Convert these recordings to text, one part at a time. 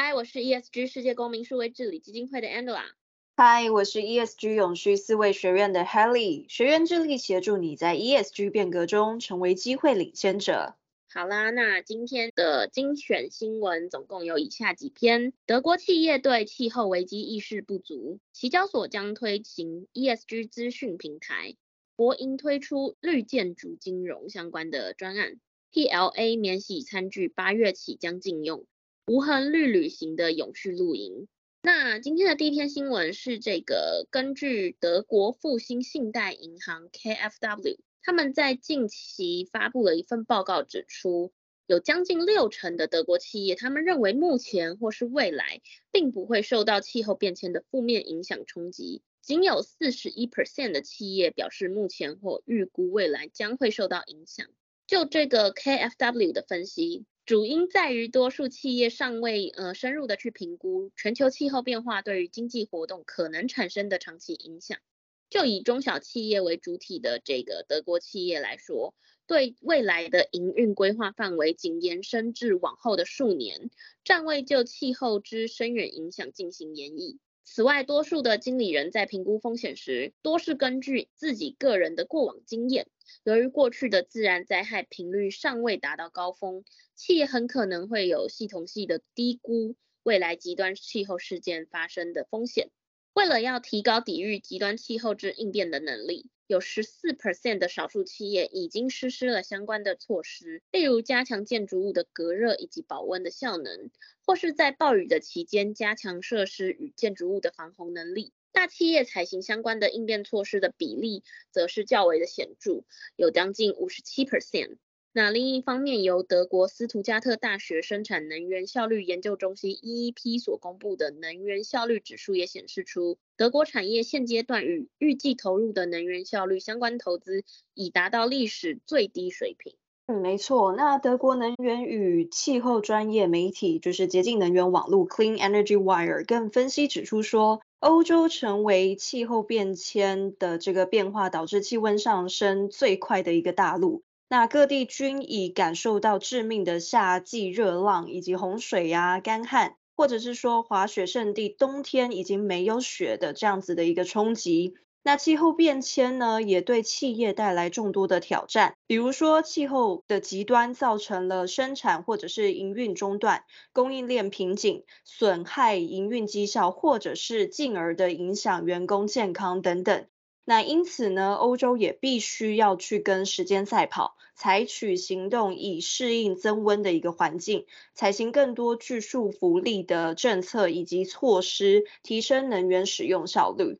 嗨，我是 ESG 世界公民数位治理基金会的 Angela。嗨，我是 ESG 永续思维学院的 Helly。学院致力协助你在 ESG 变革中成为机会领先者。好啦，那今天的精选新闻总共有以下几篇：德国企业对气候危机意识不足，期交所将推行 ESG 资讯平台；博银推出绿建筑金融相关的专案；PLA 免洗餐具八月起将禁用。无痕绿旅行的永续露营。那今天的第一篇新闻是这个，根据德国复兴信贷银行 KfW，他们在近期发布了一份报告，指出有将近六成的德国企业，他们认为目前或是未来并不会受到气候变迁的负面影响冲击，仅有四十一 percent 的企业表示目前或预估未来将会受到影响。就这个 KfW 的分析。主因在于多数企业尚未呃深入的去评估全球气候变化对于经济活动可能产生的长期影响。就以中小企业为主体的这个德国企业来说，对未来的营运规划范围仅延伸至往后的数年，暂未就气候之深远影响进行研议。此外，多数的经理人在评估风险时，多是根据自己个人的过往经验。由于过去的自然灾害频率尚未达到高峰，企业很可能会有系统性的低估未来极端气候事件发生的风险。为了要提高抵御极端气候之应变的能力，有十四 percent 的少数企业已经实施了相关的措施，例如加强建筑物的隔热以及保温的效能，或是在暴雨的期间加强设施与建筑物的防洪能力。大企业采行相关的应变措施的比例，则是较为的显著，有将近五十七 percent。那另一方面，由德国斯图加特大学生产能源效率研究中心 EEP 所公布的能源效率指数也显示出，德国产业现阶段与预计投入的能源效率相关投资已达到历史最低水平。嗯，没错。那德国能源与气候专业媒体就是洁净能源网络 Clean Energy Wire 更分析指出说，欧洲成为气候变迁的这个变化导致气温上升最快的一个大陆。那各地均已感受到致命的夏季热浪，以及洪水呀、干旱，或者是说滑雪胜地冬天已经没有雪的这样子的一个冲击。那气候变迁呢，也对企业带来众多的挑战，比如说气候的极端造成了生产或者是营运中断、供应链瓶颈、损害营运绩效，或者是进而的影响员工健康等等。那因此呢，欧洲也必须要去跟时间赛跑，采取行动以适应增温的一个环境，采行更多具说服力的政策以及措施，提升能源使用效率。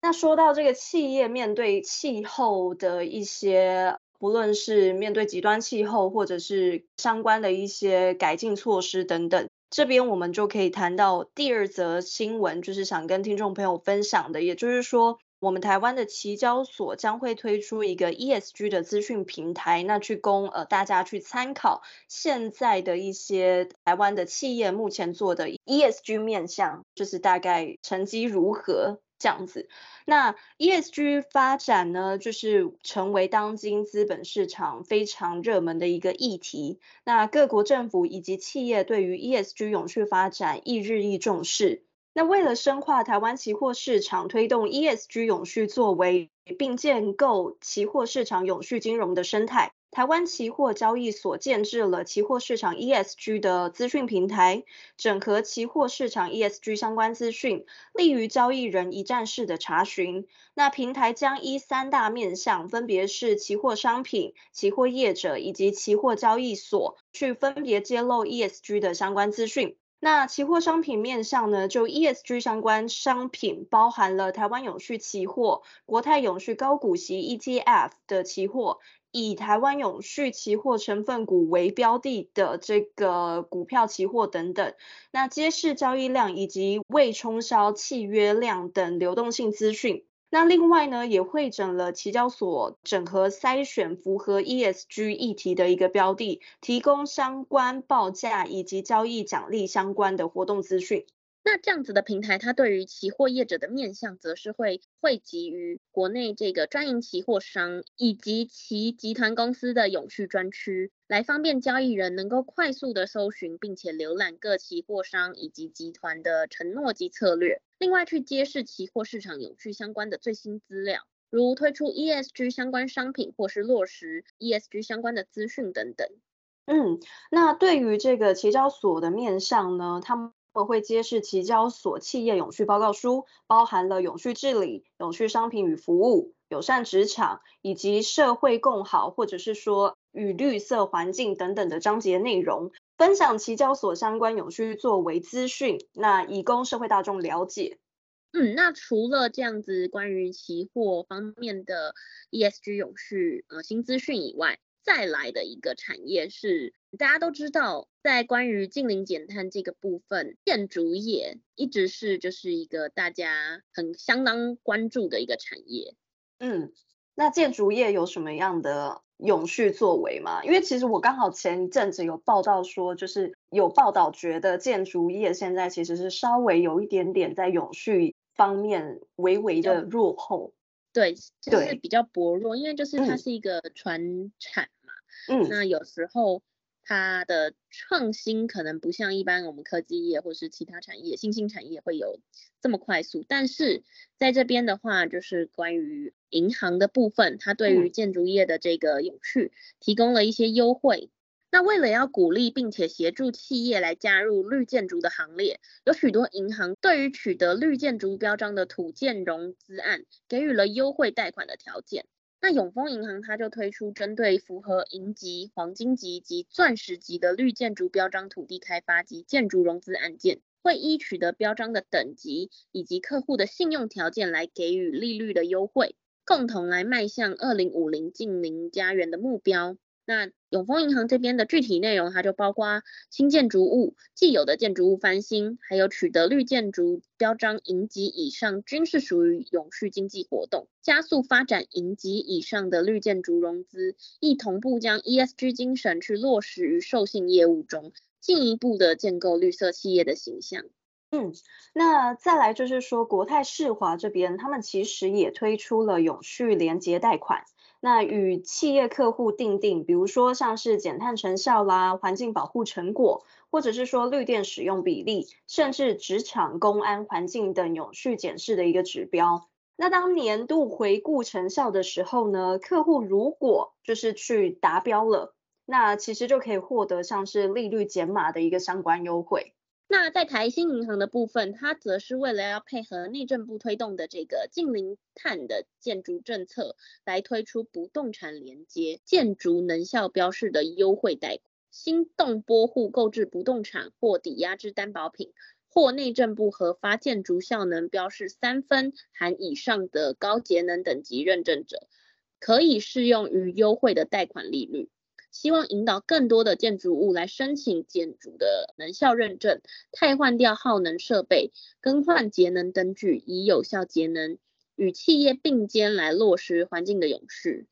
那说到这个企业面对气候的一些，不论是面对极端气候，或者是相关的一些改进措施等等，这边我们就可以谈到第二则新闻，就是想跟听众朋友分享的，也就是说，我们台湾的期交所将会推出一个 ESG 的资讯平台，那去供呃大家去参考现在的一些台湾的企业目前做的 ESG 面向，就是大概成绩如何。这样子，那 ESG 发展呢，就是成为当今资本市场非常热门的一个议题。那各国政府以及企业对于 ESG 永续发展亦日益重视。那为了深化台湾期货市场，推动 ESG 永续作为，并建构期货市场永续金融的生态。台湾期货交易所建置了期货市场 ESG 的资讯平台，整合期货市场 ESG 相关资讯，利于交易人一站式的查询。那平台将依三大面向，分别是期货商品、期货业者以及期货交易所，去分别揭露 ESG 的相关资讯。那期货商品面向呢，就 ESG 相关商品包含了台湾永续期货、国泰永续高股息 ETF 的期货、以台湾永续期货成分股为标的的这个股票期货等等，那揭示交易量以及未冲销契约量等流动性资讯。那另外呢，也会整了期交所整合筛选符合 ESG 议题的一个标的，提供相关报价以及交易奖励相关的活动资讯。那这样子的平台，它对于期货业者的面向，则是会汇集于国内这个专营期货商以及其集团公司的永续专区，来方便交易人能够快速的搜寻，并且浏览各期货商以及集团的承诺及策略。另外，去揭示期货市场永续相关的最新资料，如推出 ESG 相关商品，或是落实 ESG 相关的资讯等等。嗯，那对于这个期交所的面向呢，他们。会揭示期交所企业永续报告书，包含了永续治理、永续商品与服务、友善职场以及社会共好，或者是说与绿色环境等等的章节内容，分享期交所相关永续作为资讯，那以供社会大众了解。嗯，那除了这样子关于期货方面的 ESG 永续呃新资讯以外，再来的一个产业是，大家都知道，在关于近零减碳这个部分，建筑业一直是就是一个大家很相当关注的一个产业。嗯，那建筑业有什么样的永续作为吗？因为其实我刚好前一阵子有报道说，就是有报道觉得建筑业现在其实是稍微有一点点在永续方面微微的落后。对，就是比较薄弱，因为就是它是一个传产嘛。嗯，那有时候它的创新可能不像一般我们科技业或是其他产业、新兴产业会有这么快速，但是在这边的话，就是关于银行的部分，它对于建筑业的这个永续提供了一些优惠。那为了要鼓励并且协助企业来加入绿建筑的行列，有许多银行对于取得绿建筑标章的土建融资案给予了优惠贷款的条件。那永丰银行它就推出针对符合银级、黄金级及钻石级的绿建筑标章土地开发及建筑融资案件，会依取得标章的等级以及客户的信用条件来给予利率的优惠，共同来迈向二零五零近零家园的目标。那永丰银行这边的具体内容，它就包括新建筑物、既有的建筑物翻新，还有取得绿建筑标章银级以上，均是属于永续经济活动，加速发展银级以上的绿建筑融资，亦同步将 ESG 精神去落实于授信业务中，进一步的建构绿色企业的形象。嗯，那再来就是说，国泰世华这边，他们其实也推出了永续连结贷款。那与企业客户定定，比如说像是减碳成效啦、环境保护成果，或者是说绿电使用比例，甚至职场公安环境等永续检视的一个指标。那当年度回顾成效的时候呢，客户如果就是去达标了，那其实就可以获得像是利率减码的一个相关优惠。那在台新银行的部分，它则是为了要配合内政部推动的这个净零碳的建筑政策，来推出不动产连接建筑能效标示的优惠贷款。新动拨户购置不动产或抵押之担保品，或内政部核发建筑效能标示三分含以上的高节能等级认证者，可以适用于优惠的贷款利率。希望引导更多的建筑物来申请建筑的能效认证，汰换掉耗能设备，更换节能灯具，以有效节能，与企业并肩来落实环境的永续。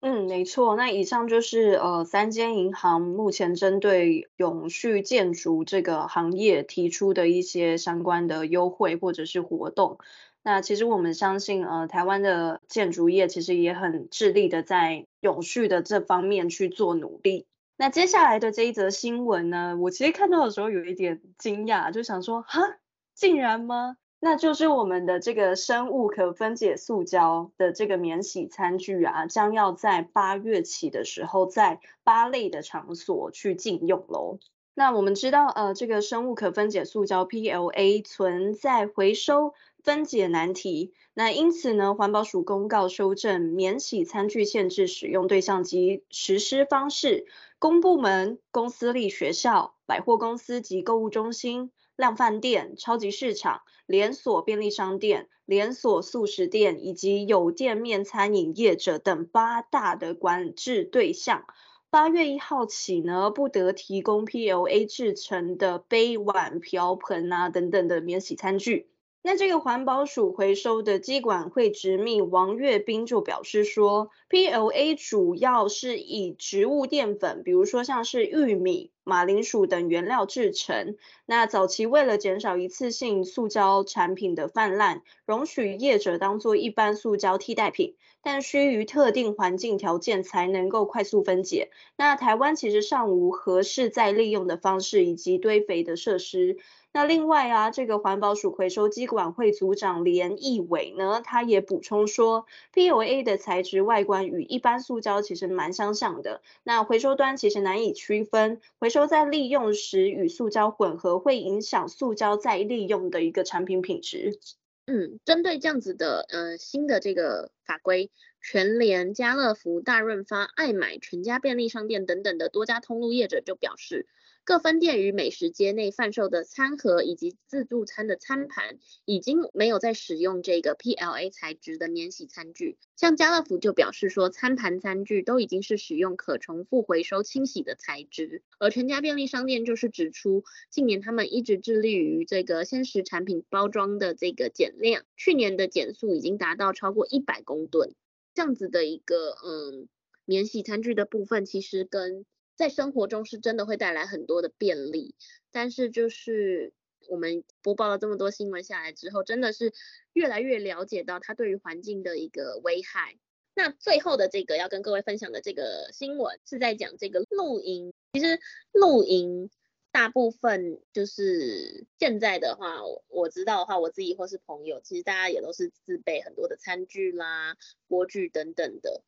嗯，没错。那以上就是呃三间银行目前针对永续建筑这个行业提出的一些相关的优惠或者是活动。那其实我们相信，呃，台湾的建筑业其实也很致力的在永续的这方面去做努力。那接下来的这一则新闻呢，我其实看到的时候有一点惊讶，就想说，哈，竟然吗？那就是我们的这个生物可分解塑胶的这个免洗餐具啊，将要在八月起的时候，在八类的场所去禁用喽。那我们知道，呃，这个生物可分解塑胶 PLA 存在回收分解难题，那因此呢，环保署公告修正免洗餐具限制使用对象及实施方式，公部门、公私立学校、百货公司及购物中心、量贩店、超级市场、连锁便利商店、连锁速食店以及有店面餐饮业者等八大的管制对象。八月一号起呢，不得提供 PLA 制成的杯碗瓢盆啊等等的免洗餐具。那这个环保署回收的机管会执秘王月斌就表示说，PLA 主要是以植物淀粉，比如说像是玉米、马铃薯等原料制成。那早期为了减少一次性塑胶产品的泛滥，容许业者当做一般塑胶替代品，但需于特定环境条件才能够快速分解。那台湾其实尚无合适再利用的方式以及堆肥的设施。那另外啊，这个环保署回收机管会组长连义伟呢，他也补充说，P O A 的材质外观与一般塑胶其实蛮相像的。那回收端其实难以区分，回收在利用时与塑胶混合，会影响塑胶再利用的一个产品品质。嗯，针对这样子的呃新的这个法规，全联、家乐福、大润发、爱买、全家便利商店等等的多家通路业者就表示。各分店与美食街内贩售的餐盒以及自助餐的餐盘，已经没有再使用这个 PLA 材质的免洗餐具。像家乐福就表示说，餐盘餐具都已经是使用可重复回收清洗的材质。而全家便利商店就是指出，近年他们一直致力于这个鲜食产品包装的这个减量，去年的减速已经达到超过一百公吨。这样子的一个嗯免洗餐具的部分，其实跟在生活中是真的会带来很多的便利，但是就是我们播报了这么多新闻下来之后，真的是越来越了解到它对于环境的一个危害。那最后的这个要跟各位分享的这个新闻是在讲这个露营。其实露营大部分就是现在的话，我知道的话，我自己或是朋友，其实大家也都是自备很多的餐具啦、锅具等等的，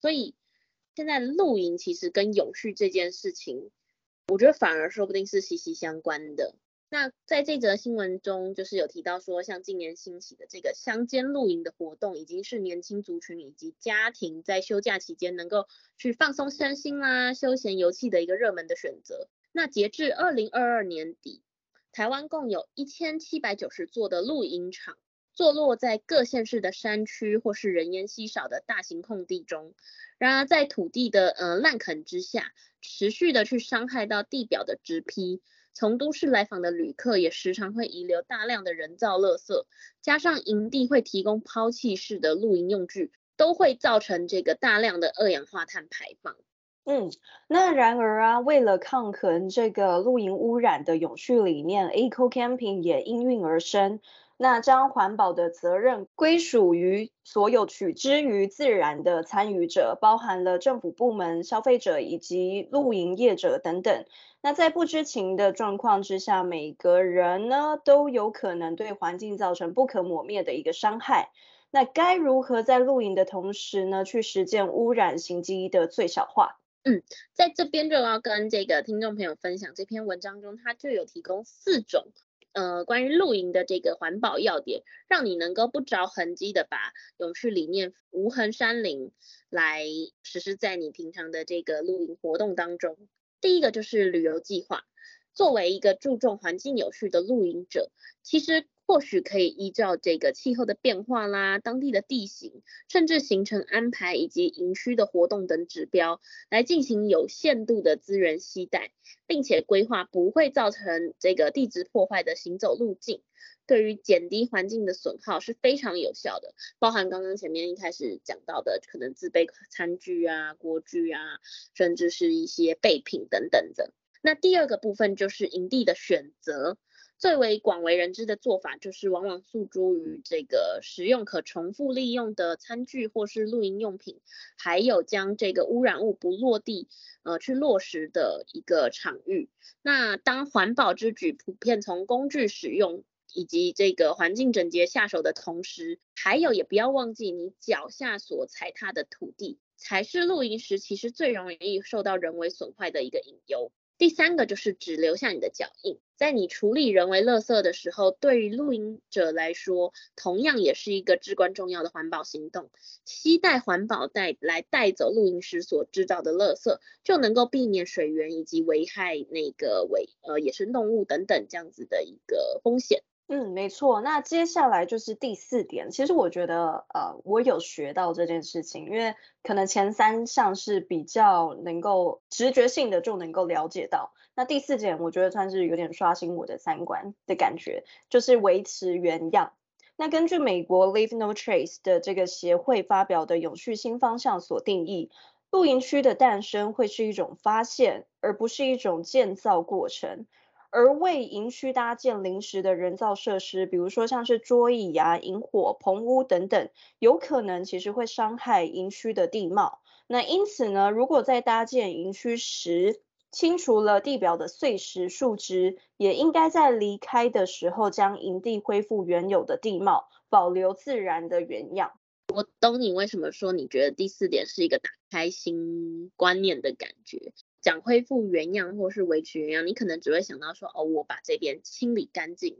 所以。现在露营其实跟永续这件事情，我觉得反而说不定是息息相关的。那在这则新闻中，就是有提到说，像今年兴起的这个乡间露营的活动，已经是年轻族群以及家庭在休假期间能够去放松身心啦、休闲游憩的一个热门的选择。那截至二零二二年底，台湾共有一千七百九十座的露营场。坐落在各县市的山区或是人烟稀少的大型空地中，然而在土地的呃滥垦之下，持续的去伤害到地表的植被，从都市来访的旅客也时常会遗留大量的人造垃圾，加上营地会提供抛弃式的露营用具，都会造成这个大量的二氧化碳排放。嗯，那然而啊，为了抗衡这个露营污染的永续理念，Eco Camping 也应运而生。那将环保的责任归属于所有取之于自然的参与者，包含了政府部门、消费者以及露营业者等等。那在不知情的状况之下，每个人呢都有可能对环境造成不可磨灭的一个伤害。那该如何在露营的同时呢，去实践污染行迹的最小化？嗯，在这边就要跟这个听众朋友分享这篇文章中，它就有提供四种。呃，关于露营的这个环保要点，让你能够不着痕迹的把永续理念无痕山林来实施在你平常的这个露营活动当中。第一个就是旅游计划，作为一个注重环境有序的露营者，其实。或许可以依照这个气候的变化啦、当地的地形，甚至行程安排以及营区的活动等指标，来进行有限度的资源携带，并且规划不会造成这个地质破坏的行走路径，对于减低环境的损耗是非常有效的。包含刚刚前面一开始讲到的，可能自备餐具啊、锅具啊，甚至是一些备品等等的。那第二个部分就是营地的选择。最为广为人知的做法，就是往往诉诸于这个使用可重复利用的餐具或是露营用品，还有将这个污染物不落地，呃，去落实的一个场域。那当环保之举普遍从工具使用以及这个环境整洁下手的同时，还有也不要忘记你脚下所踩踏的土地，才是露营时其实最容易受到人为损坏的一个隐忧。第三个就是只留下你的脚印。在你处理人为垃圾的时候，对于露营者来说，同样也是一个至关重要的环保行动。期待环保带来带走露营时所制造的垃圾，就能够避免水源以及危害那个危呃野生动物等等这样子的一个风险。嗯，没错。那接下来就是第四点。其实我觉得，呃，我有学到这件事情，因为可能前三项是比较能够直觉性的就能够了解到。那第四点，我觉得算是有点刷新我的三观的感觉，就是维持原样。那根据美国 Leave No Trace 的这个协会发表的永续新方向所定义，露营区的诞生会是一种发现，而不是一种建造过程。而为营区搭建临时的人造设施，比如说像是桌椅啊、营火、棚屋等等，有可能其实会伤害营区的地貌。那因此呢，如果在搭建营区时，清除了地表的碎石树枝，也应该在离开的时候将营地恢复原有的地貌，保留自然的原样。我懂你为什么说你觉得第四点是一个打开新观念的感觉。讲恢复原样或是维持原样，你可能只会想到说，哦，我把这边清理干净。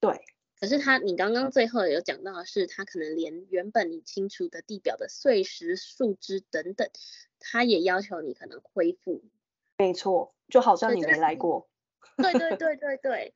对。可是他，你刚刚最后有讲到的是，他可能连原本你清除的地表的碎石、树枝等等，他也要求你可能恢复。没错，就好像你没来过。对对对对对，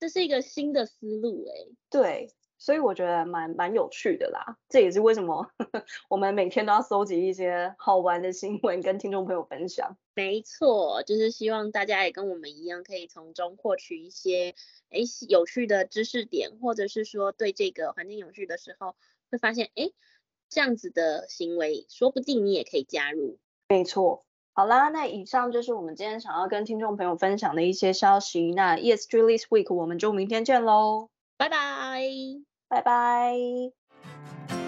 这是一个新的思路哎。对。所以我觉得蛮蛮有趣的啦，这也是为什么呵 呵我们每天都要搜集一些好玩的新闻跟听众朋友分享。没错，就是希望大家也跟我们一样，可以从中获取一些诶有趣的知识点，或者是说对这个环境有趣的时候，会发现诶这样子的行为，说不定你也可以加入。没错，好啦，那以上就是我们今天想要跟听众朋友分享的一些消息。那 ESG This Week 我们就明天见喽，拜拜。拜拜。